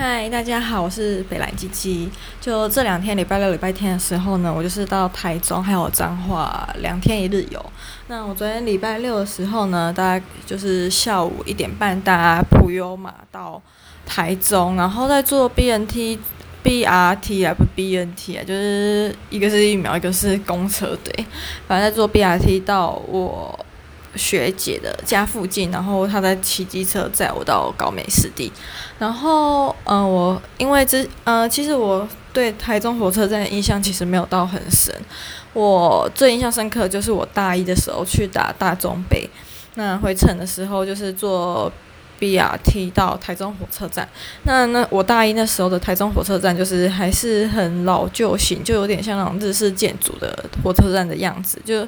嗨，大家好，我是北兰鸡鸡。就这两天，礼拜六、礼拜天的时候呢，我就是到台中还有彰化两天一日游。那我昨天礼拜六的时候呢，大概就是下午一点半搭普悠马到台中，然后再坐 BNT、BRT 啊，不 BNT 啊，就是一个是疫苗，一个是公车，对，反正在坐 BRT 到我。学姐的家附近，然后她在骑机车载我到高美湿地，然后嗯、我因为这呃，其实我对台中火车站的印象其实没有到很深，我最印象深刻就是我大一的时候去打大中北，那回程的时候就是坐 BRT 到台中火车站，那那我大一那时候的台中火车站就是还是很老旧型，就有点像那种日式建筑的火车站的样子，就。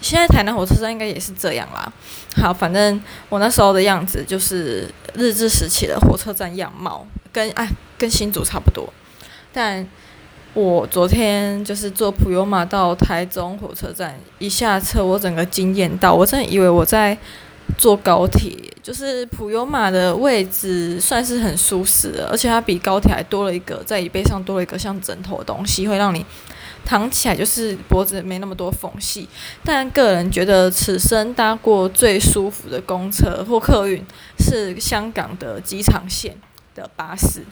现在台南火车站应该也是这样啦。好，反正我那时候的样子就是日治时期的火车站样貌，跟哎跟新竹差不多。但我昨天就是坐普悠玛到台中火车站，一下车我整个惊艳到，我真的以为我在坐高铁。就是普悠玛的位置算是很舒适的，而且它比高铁还多了一个在椅背上多了一个像枕头的东西，会让你。躺起来就是脖子没那么多缝隙，但个人觉得此生搭过最舒服的公车或客运是香港的机场线的巴士。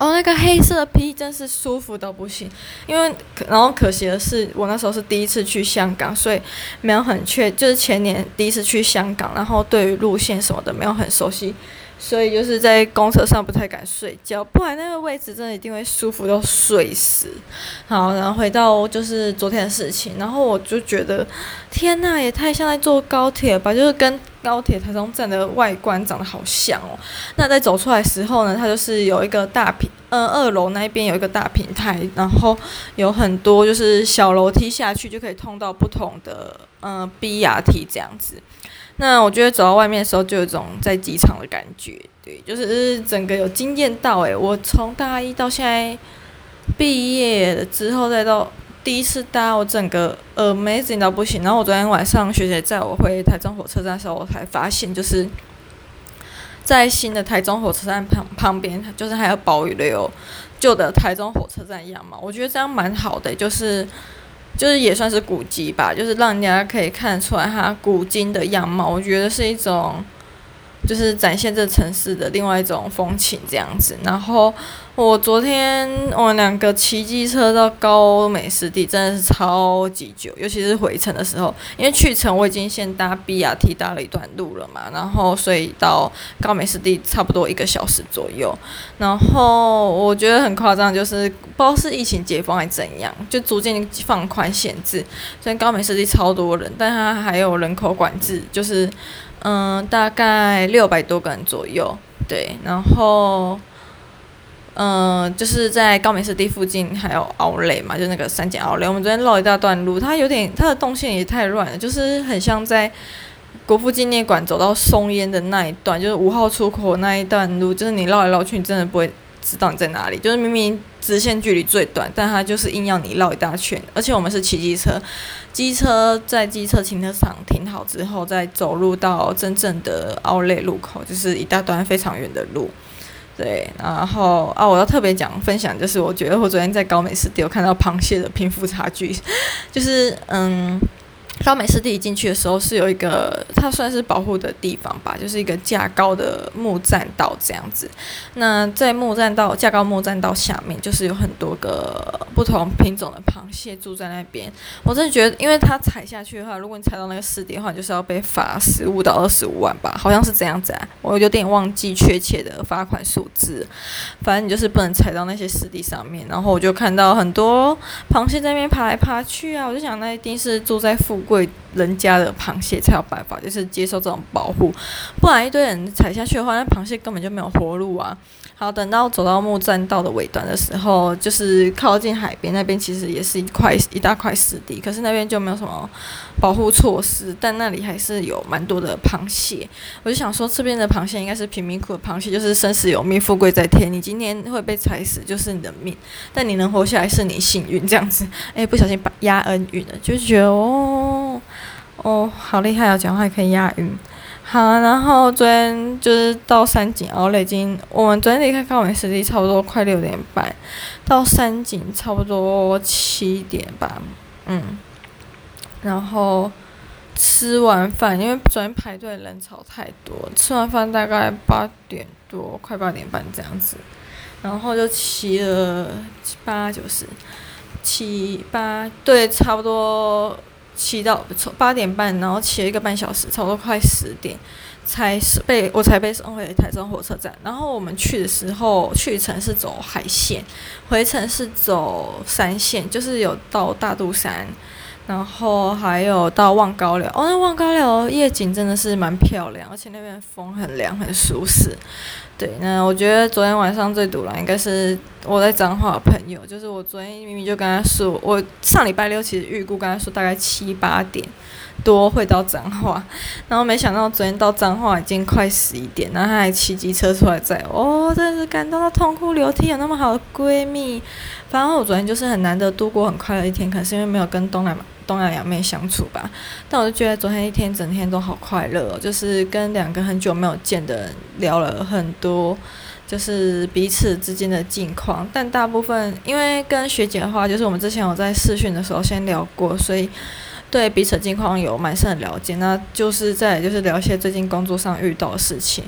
哦，那个黑色的皮真是舒服到不行。因为然后可惜的是，我那时候是第一次去香港，所以没有很确，就是前年第一次去香港，然后对于路线什么的没有很熟悉。所以就是在公车上不太敢睡觉，不然那个位置真的一定会舒服到睡死。好，然后回到就是昨天的事情，然后我就觉得，天呐，也太像在坐高铁吧，就是跟高铁台中站的外观长得好像哦。那在走出来的时候呢，它就是有一个大平，嗯，二楼那一边有一个大平台，然后有很多就是小楼梯下去就可以通到不同的嗯 BRT 这样子。那我觉得走到外面的时候，就有种在机场的感觉，对，就是整个有惊艳到诶，我从大一到现在毕业了之后，再到第一次搭，我整个 amazing 到不行。然后我昨天晚上学姐载我回台中火车站的时候，我才发现，就是在新的台中火车站旁旁边，就是还有保留旧的台中火车站样嘛。我觉得这样蛮好的，就是。就是也算是古迹吧，就是让人家可以看出来它古今的样貌。我觉得是一种，就是展现这城市的另外一种风情这样子。然后。我昨天我们两个骑机车到高美湿地，真的是超级久，尤其是回程的时候，因为去程我已经先搭 BRT 搭了一段路了嘛，然后所以到高美湿地差不多一个小时左右。然后我觉得很夸张，就是不知道是疫情解封还怎样，就逐渐放宽限制。虽然高美湿地超多人，但它还有人口管制，就是嗯，大概六百多个人左右，对，然后。嗯、就是在高美湿地附近还有奥雷嘛，就那个三井奥雷。我们昨天绕一大段路，它有点它的动线也太乱了，就是很像在国父纪念馆走到松烟的那一段，就是五号出口那一段路，就是你绕来绕去，你真的不会知道你在哪里。就是明明直线距离最短，但它就是硬要你绕一大圈。而且我们是骑机车，机车在机车停车场停好之后，再走路到真正的奥莱路口，就是一大段非常远的路。对，然后啊，我要特别讲分享，就是我觉得我昨天在高美湿地有看到螃蟹的贫富差距，就是嗯。高美湿地一进去的时候是有一个，它算是保护的地方吧，就是一个架高的木栈道这样子。那在木栈道架高木栈道下面，就是有很多个不同品种的螃蟹住在那边。我真的觉得，因为它踩下去的话，如果你踩到那个湿地的话，就是要被罚十五到二十五万吧，好像是这样子啊。我有点忘记确切的罚款数字，反正你就是不能踩到那些湿地上面。然后我就看到很多螃蟹在那边爬来爬去啊，我就想那一定是住在附。贵人家的螃蟹才有办法，就是接受这种保护，不然一堆人踩下去的话，那螃蟹根本就没有活路啊。好，等到走到木栈道的尾端的时候，就是靠近海边那边，其实也是一块一大块湿地，可是那边就没有什么保护措施，但那里还是有蛮多的螃蟹。我就想说，这边的螃蟹应该是贫民窟的螃蟹，就是生死有命，富贵在天。你今天会被踩死就是你的命，但你能活下来是你幸运这样子。哎，不小心把押 N 韵了，就觉得哦哦，好厉害啊，讲话可以押韵。好，然后昨天就是到三井奥莱金，我们昨天离开高美湿地差不多快六点半，到三井差不多七点吧，嗯，然后吃完饭，因为昨天排队人潮太多，吃完饭大概八点多，快八点半这样子，然后就骑了七八九十，七八对，差不多。骑到从八点半，然后骑了一个半小时，差不多快十点，才被我才被送回台中火车站。然后我们去的时候，去程是走海线，回程是走山线，就是有到大肚山，然后还有到望高寮。哦，那望高寮夜景真的是蛮漂亮，而且那边风很凉，很舒适。对，那我觉得昨天晚上最堵了，应该是我在彰化的朋友，就是我昨天明明就跟他说，我上礼拜六其实预估跟他说大概七八点多会到彰化，然后没想到昨天到彰化已经快十一点，然后他还骑机车出来载我，哦，真的是感动到痛哭流涕，有那么好的闺蜜。反正我昨天就是很难得度过很快乐一天，可是因为没有跟东南。东南亚妹相处吧，但我就觉得昨天一天整天都好快乐，就是跟两个很久没有见的人聊了很多，就是彼此之间的近况。但大部分因为跟学姐的话，就是我们之前有在视讯的时候先聊过，所以对彼此近况有蛮深的了解。那就是在就是聊一些最近工作上遇到的事情。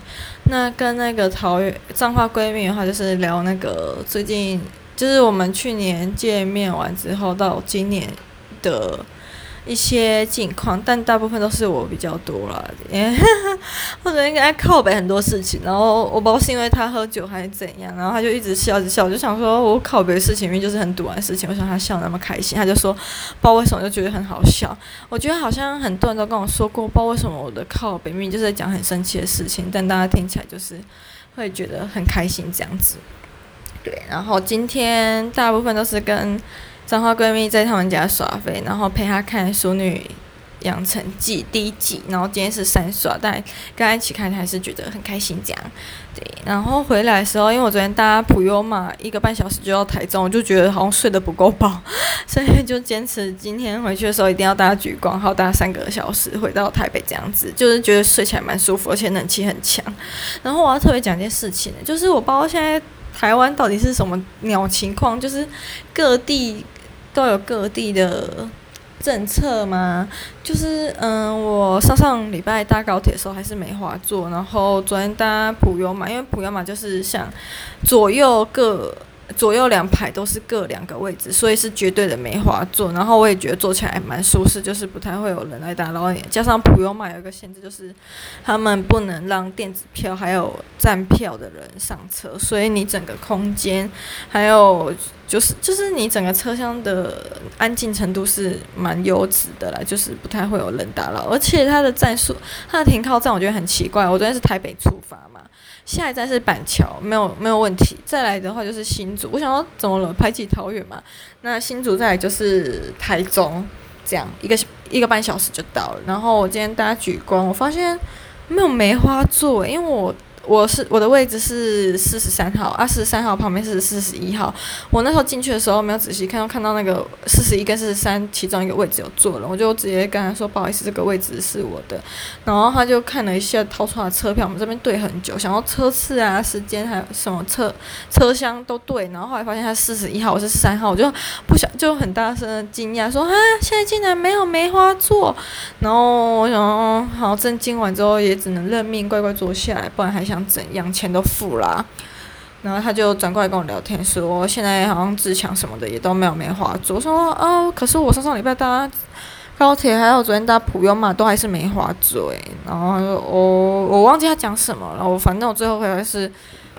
那跟那个桃园彰化闺蜜的话，就是聊那个最近就是我们去年见面完之后到今年的。一些近况，但大部分都是我比较多了，或者应该靠北很多事情。然后我不知道是因为他喝酒还是怎样，然后他就一直笑着笑，我就想说我靠北的事情，因为就是很赌烂的事情。我想他笑那么开心，他就说不知道为什么就觉得很好笑。我觉得好像很多人都跟我说过，不知道为什么我的靠北明明就是在讲很生气的事情，但大家听起来就是会觉得很开心这样子。对，然后今天大部分都是跟。彰化闺蜜在他们家耍废，然后陪她看《淑女养成记》第一集，然后今天是三刷，但刚刚一起看还是觉得很开心这样。对，然后回来的时候，因为我昨天搭普悠玛一个半小时就到台中，我就觉得好像睡得不够饱，所以就坚持今天回去的时候一定要搭莒光号搭三个小时回到台北这样子，就是觉得睡起来蛮舒服，而且冷气很强。然后我要特别讲一件事情，就是我包括现在台湾到底是什么鸟情况，就是各地。都有各地的政策嘛？就是嗯，我上上礼拜搭高铁的时候还是梅花座，然后昨天搭普悠嘛，因为普悠嘛就是像左右各。左右两排都是各两个位置，所以是绝对的梅花座。然后我也觉得坐起来蛮舒适，就是不太会有人来打扰你。加上普悠玛有一个限制，就是他们不能让电子票还有站票的人上车，所以你整个空间还有就是就是你整个车厢的安静程度是蛮优质的啦，就是不太会有人打扰。而且它的站数，它的停靠站我觉得很奇怪。我昨天是台北出发。下一站是板桥，没有没有问题。再来的话就是新竹，我想要怎么了？排挤桃园嘛？那新竹再来就是台中，这样一个一个半小时就到了。然后我今天大家举光，我发现没有梅花座，因为我。我是我的位置是四十三号啊，四十三号旁边是四十一号。我那时候进去的时候没有仔细看，看到那个四十一跟四十三其中一个位置有坐了，我就直接跟他说不好意思，这个位置是我的。然后他就看了一下掏出来车票，我们这边对很久，想要车次啊、时间还有什么车车厢都对，然后后来发现他四十一号，我是三号，我就不想就很大声的惊讶说啊，现在竟然没有梅花座。然后我想说好，震惊完之后也只能认命，乖乖坐下来，不然还想。想怎样？钱都付了啊，然后他就转过来跟我聊天，说现在好像自强什么的也都没有梅花座。我说哦，可是我上上礼拜搭高铁，还有昨天搭普悠嘛都还是梅花座。然后他说哦，我忘记他讲什么了。我反正我最后回来是，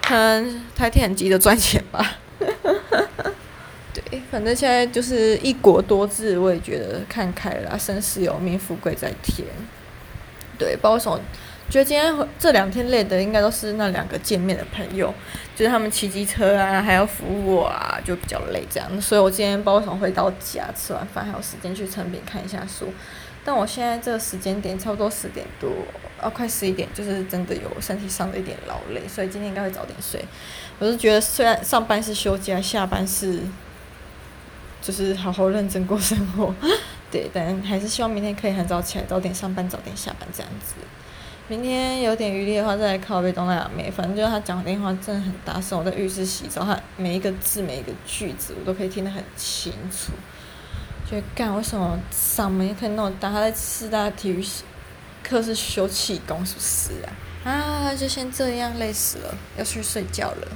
很台铁很急的赚钱吧。对，反正现在就是一国多制，我也觉得看开了，生死有命，富贵在天。对，包括什么？觉得今天这两天累的应该都是那两个见面的朋友，就是他们骑机车啊，还要服务我啊，就比较累这样。所以我今天包场回到家，吃完饭还有时间去诚品看一下书。但我现在这个时间点差不多十点多，啊，快十一点，就是真的有身体上的一点劳累，所以今天应该会早点睡。我是觉得虽然上班是休假，下班是就是好好认真过生活，对，但还是希望明天可以很早起来，早点上班，早点下班这样子。明天有点余力的话，再来靠北东南亚妹。反正就是他讲电话真的很大声，我在浴室洗澡，他每一个字每一个句子我都可以听得很清楚。就干为什么嗓门可以那么大？他在四大体育课是修气功，是不是啊？啊，就先这样，累死了，要去睡觉了。